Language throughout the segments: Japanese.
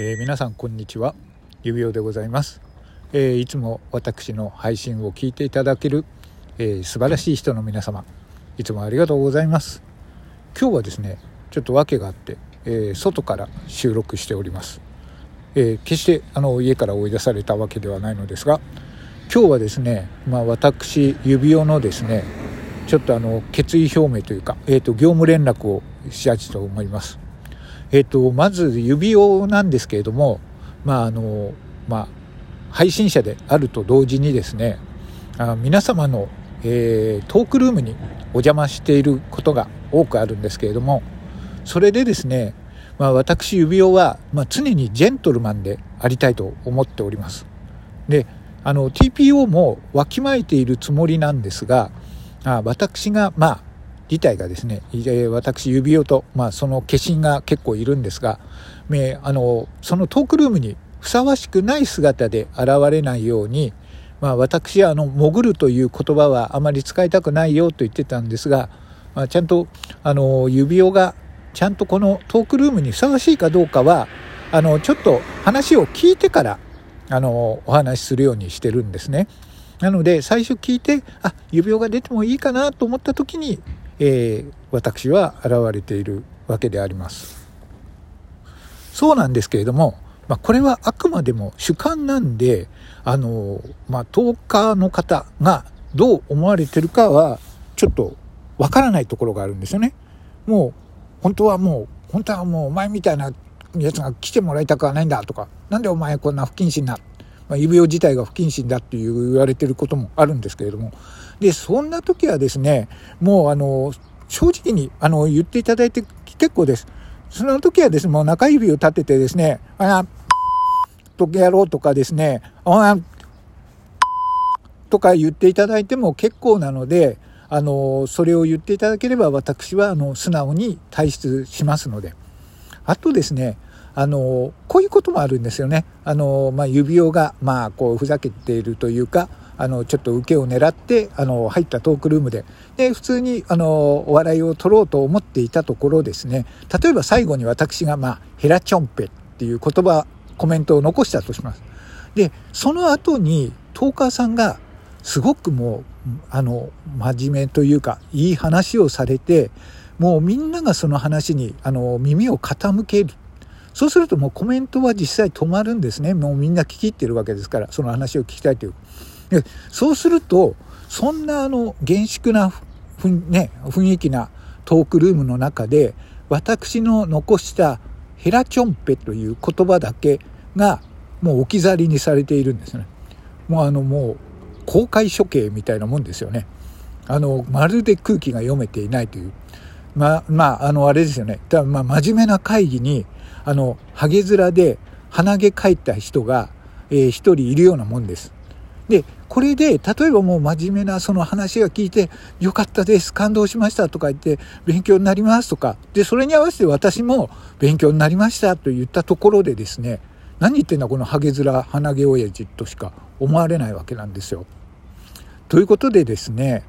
えー、皆さんこんにちは。指輪でございます、えー、いつも私の配信を聞いていただける、えー、素晴らしい人の皆様いつもありがとうございます。今日はですねちょっと訳があって、え外から収録しております、え決してあの家から追い出されたわけではないのですが今日はですね、まあ、私指輪のですねちょっとあの決意表明というか、えーと、業務連絡をしたいと思います。えっ、とまず指輪なんですけれども、まああのまあ、配信者であると同時にですねあ皆様の、えー、トークルームにお邪魔していることが多くあるんですけれどもそれでですね、まあ、私指輪は、まあ、常にジェントルマンでありたいと思っております。であの TPO もわきまえているつもりなんですがあ私がまあ自体がですね私指輪と、まあ、その化身が結構いるんですがあのそのトークルームにふさわしくない姿で現れないように、まあ、私はあの潜るという言葉はあまり使いたくないよと言ってたんですが、まあ、ちゃんとあの指輪がちゃんとこのトークルームにふさわしいかどうかはあのちょっと話を聞いてからあのお話しするようにしてるんですね。なので最初聞いてあ指輪が出てもいいかなと思った時に、えー、私は現れているわけであります。そうなんですけれども、まあ、これはあくまでも主観なんであの、まあ、10日の方がどう思われてるかはちょっとわからないところがあるんですよね。もう本当はもう本当はもうお前みたいなやつが来てもらいたくはないんだとかなんでお前こんな不謹慎なまあ、指輪自体が不謹慎だっていう言われてることもあるんですけれども、で、そんな時はですね、もうあの、正直にあの言っていただいて結構です。その時はですね、もう中指を立ててですね、あとやろうとかですね、あとか言っていただいても結構なので、あの、それを言っていただければ私はあの素直に退出しますので。あとですね、あのこういうこともあるんですよね。あのまあ、指輪が、まあ、こうふざけているというかあのちょっと受けを狙ってあの入ったトークルームでで普通にあのお笑いを取ろうと思っていたところですね例えば最後に私が、まあ、ヘラチョンペっていう言葉コメントを残したとします。でその後にトーカーさんがすごくもうあの真面目というかいい話をされてもうみんながその話にあの耳を傾けるそうするともうコメントは実際止まるんですね。もうみんな聞き入ってるわけですから、その話を聞きたいという。でそうすると、そんなあの、厳粛なふ、ね、雰囲気なトークルームの中で、私の残したヘラチョンペという言葉だけがもう置き去りにされているんですね。もうあのもう公開処刑みたいなもんですよね。あの、まるで空気が読めていないという。まあ、まあ、あの、あれですよね。だまあ、真面目な会議に、あの、ハゲ面で鼻毛描いた人が、えー、一人いるようなもんです。で、これで、例えばもう真面目なその話が聞いて、よかったです、感動しましたとか言って、勉強になりますとか、で、それに合わせて私も勉強になりましたと言ったところでですね、何言ってんだこのハゲ面、鼻毛親父としか思われないわけなんですよ。ということでですね、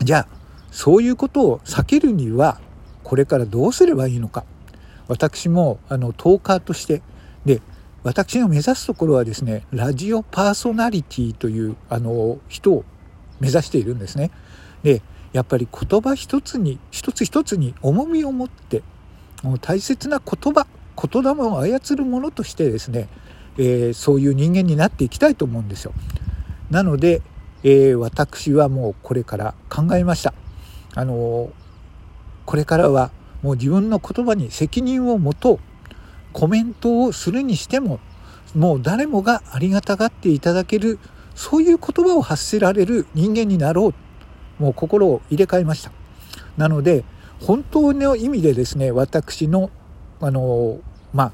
じゃあ、そういうことを避けるには、これからどうすればいいのか。私もあのトーカーとしてで私が目指すところはですねラジオパーソナリティというあの人を目指しているんですね。でやっぱり言葉一つに一つ一つに重みを持って大切な言葉言霊を操るものとしてですね、えー、そういう人間になっていきたいと思うんですよ。なので、えー、私はもうこれから考えました。あのこれからはもう自分の言葉に責任を持とう。コメントをするにしてももう誰もがありがたがっていただけるそういう言葉を発せられる人間になろう。もう心を入れ替えました。なので本当の意味でですね私のあのまあ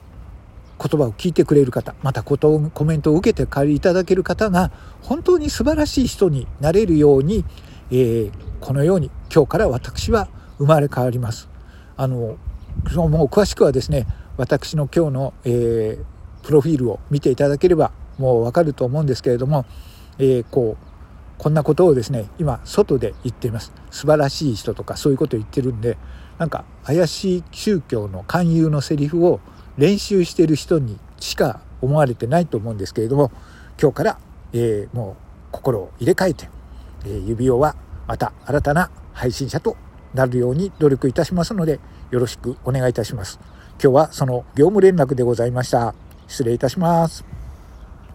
言葉を聞いてくれる方またことコメントを受けて借りいただける方が本当に素晴らしい人になれるように、えー、このように今日から私は生まれ変わります。あのもう詳しくはですね私の今日の、えー、プロフィールを見ていただければもうわかると思うんですけれども、えー、こうこんなことをですね今外で言っています。素晴らしい人とかそういうことを言ってるんでなんか怪しい宗教の勧誘のセリフを練習してる人にしか思われてないと思うんですけれども今日から、えー、もう心を入れ替えて、えー、指輪はまた新たな配信者となるように努力いたしますのでよろしくお願いいたします。今日はその業務連絡でございました。失礼いたします。